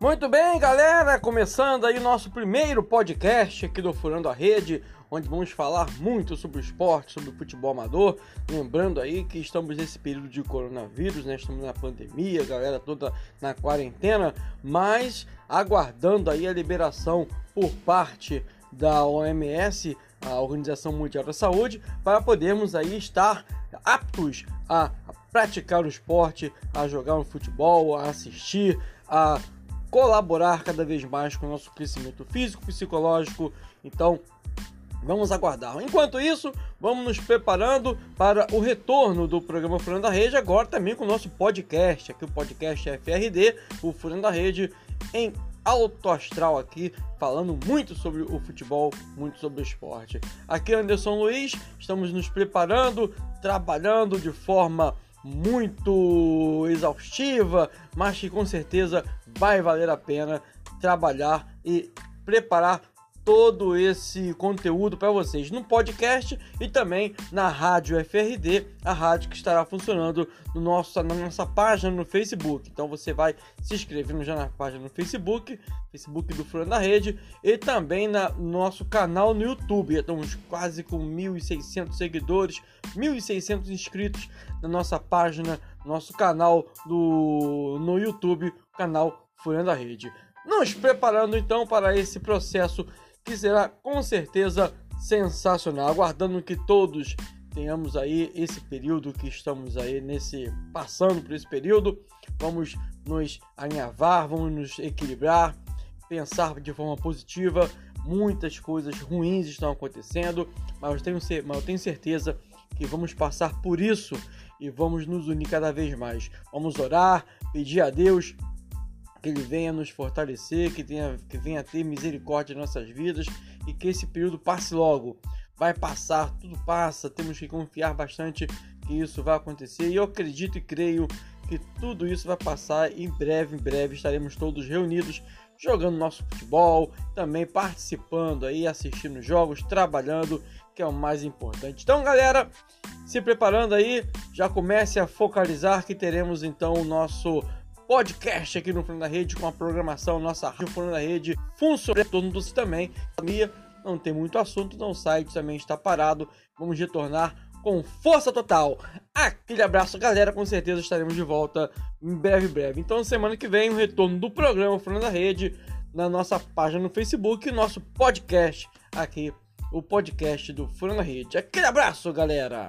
Muito bem, galera, começando aí nosso primeiro podcast aqui do Furando a Rede, onde vamos falar muito sobre o esporte, sobre o futebol amador. Lembrando aí que estamos nesse período de coronavírus, né? Estamos na pandemia, galera toda na quarentena, mas aguardando aí a liberação por parte da OMS, a Organização Mundial da Saúde, para podermos aí estar aptos a praticar o esporte, a jogar um futebol, a assistir, a colaborar cada vez mais com o nosso crescimento físico, psicológico. Então, vamos aguardar. Enquanto isso, vamos nos preparando para o retorno do programa Furando da Rede, agora também com o nosso podcast, aqui o podcast FRD, o Furando da Rede, em alto astral aqui, falando muito sobre o futebol, muito sobre o esporte. Aqui Anderson Luiz, estamos nos preparando, trabalhando de forma muito exaustiva, mas que com certeza vai valer a pena trabalhar e preparar todo esse conteúdo para vocês no podcast e também na Rádio FRD, a rádio que estará funcionando no nosso, na nossa página no Facebook. Então você vai se inscrevendo já na página no Facebook, Facebook do Furando da Rede, e também na, no nosso canal no YouTube. Estamos quase com 1.600 seguidores, 1.600 inscritos na nossa página, nosso canal do, no YouTube, canal Furando da Rede. Nos preparando então para esse processo que será com certeza sensacional. Aguardando que todos tenhamos aí esse período que estamos aí nesse passando por esse período, vamos nos alinhavar, vamos nos equilibrar, pensar de forma positiva. Muitas coisas ruins estão acontecendo, mas eu tenho, mas eu tenho certeza que vamos passar por isso e vamos nos unir cada vez mais. Vamos orar, pedir a Deus que Ele venha nos fortalecer, que, tenha, que venha ter misericórdia em nossas vidas e que esse período passe logo. Vai passar, tudo passa, temos que confiar bastante que isso vai acontecer e eu acredito e creio que tudo isso vai passar em breve, em breve estaremos todos reunidos jogando nosso futebol, também participando aí, assistindo jogos, trabalhando, que é o mais importante. Então, galera, se preparando aí, já comece a focalizar que teremos então o nosso podcast aqui no Fundo da Rede com a programação nossa Rádio Fundo da Rede funciona todos também. Não tem muito assunto, então o site também está parado. Vamos retornar com força total. Aquele abraço, galera. Com certeza estaremos de volta em breve, breve. Então, semana que vem, o retorno do programa Fundo da Rede na nossa página no Facebook e nosso podcast aqui, o podcast do Fundo da Rede. Aquele abraço, galera.